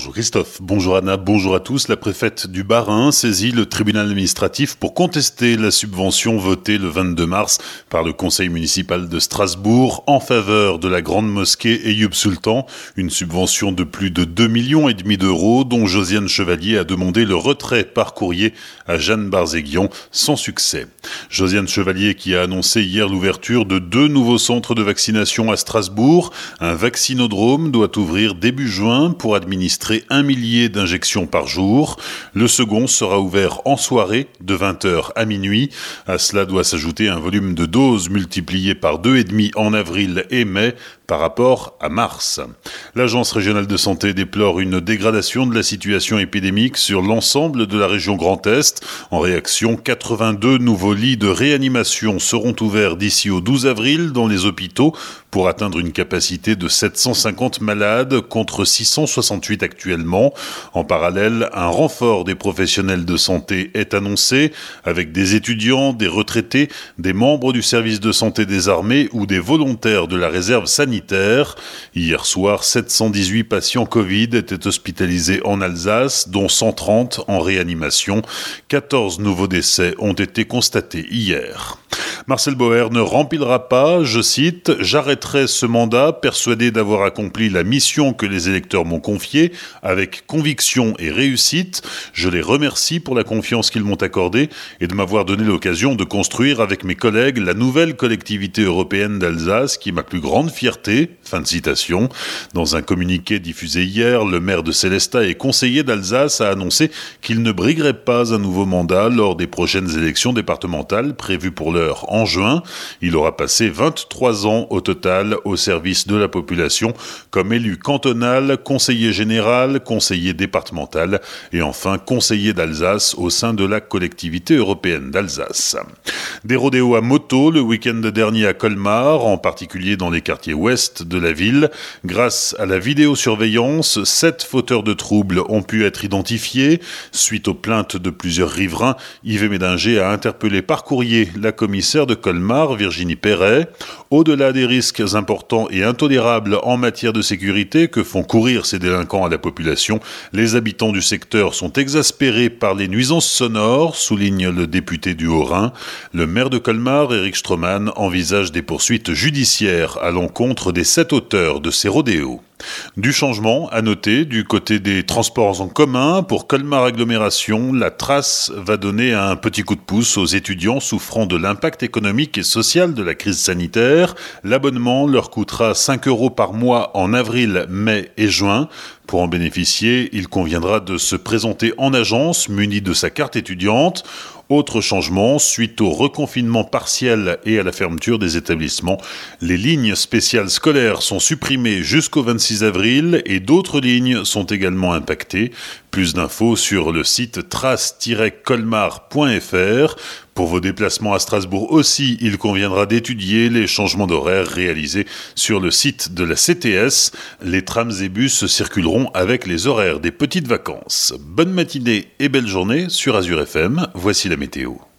Bonjour Christophe, bonjour Anna, bonjour à tous. La préfète du Bas-Rhin saisit le tribunal administratif pour contester la subvention votée le 22 mars par le conseil municipal de Strasbourg en faveur de la grande mosquée Eyub Sultan, une subvention de plus de 2 millions et demi d'euros dont Josiane Chevalier a demandé le retrait par courrier à Jeanne Barzéguian sans succès. Josiane Chevalier qui a annoncé hier l'ouverture de deux nouveaux centres de vaccination à Strasbourg. Un vaccinodrome doit ouvrir début juin pour administrer un millier d'injections par jour. Le second sera ouvert en soirée de 20h à minuit. À cela doit s'ajouter un volume de doses multiplié par deux et demi en avril et mai par rapport à mars. L'Agence régionale de santé déplore une dégradation de la situation épidémique sur l'ensemble de la région Grand Est. En réaction, 82 nouveaux lits de réanimation seront ouverts d'ici au 12 avril dans les hôpitaux pour atteindre une capacité de 750 malades contre 668 actuellement. En parallèle, un renfort des professionnels de santé est annoncé avec des étudiants, des retraités, des membres du service de santé des armées ou des volontaires de la réserve sanitaire Hier soir, 718 patients Covid étaient hospitalisés en Alsace, dont 130 en réanimation. 14 nouveaux décès ont été constatés hier. Marcel Boer ne remplira pas, je cite, J'arrêterai ce mandat persuadé d'avoir accompli la mission que les électeurs m'ont confiée avec conviction et réussite. Je les remercie pour la confiance qu'ils m'ont accordée et de m'avoir donné l'occasion de construire avec mes collègues la nouvelle collectivité européenne d'Alsace qui est ma plus grande fierté. Fin de citation. Dans un communiqué diffusé hier, le maire de Célestat et conseiller d'Alsace a annoncé qu'il ne briguerait pas un nouveau mandat lors des prochaines élections départementales prévues pour l'heure en juin. Il aura passé 23 ans au total au service de la population comme élu cantonal, conseiller général, conseiller départemental et enfin conseiller d'Alsace au sein de la collectivité européenne d'Alsace. Des rodéos à moto le week-end dernier à Colmar, en particulier dans les quartiers ouest de la ville. Grâce à la vidéosurveillance, sept fauteurs de troubles ont pu être identifiés. Suite aux plaintes de plusieurs riverains, Yves Médinger a interpellé par courrier la commissaire de Colmar, Virginie Perret, au-delà des risques importants et intolérables en matière de sécurité que font courir ces délinquants à la population, les habitants du secteur sont exaspérés par les nuisances sonores, souligne le député du Haut-Rhin. Le maire de Colmar, Eric Stroman, envisage des poursuites judiciaires à l'encontre des sept auteurs de ces rodéos. Du changement à noter du côté des transports en commun. Pour Colmar Agglomération, la trace va donner un petit coup de pouce aux étudiants souffrant de l'impact économique et social de la crise sanitaire. L'abonnement leur coûtera 5 euros par mois en avril, mai et juin. Pour en bénéficier, il conviendra de se présenter en agence muni de sa carte étudiante. Autre changement, suite au reconfinement partiel et à la fermeture des établissements, les lignes spéciales scolaires sont supprimées jusqu'au 26 avril et d'autres lignes sont également impactées. Plus d'infos sur le site trace-colmar.fr. Pour vos déplacements à Strasbourg aussi, il conviendra d'étudier les changements d'horaire réalisés sur le site de la CTS. Les trams et bus circuleront avec les horaires des petites vacances. Bonne matinée et belle journée sur Azure FM. Voici la météo.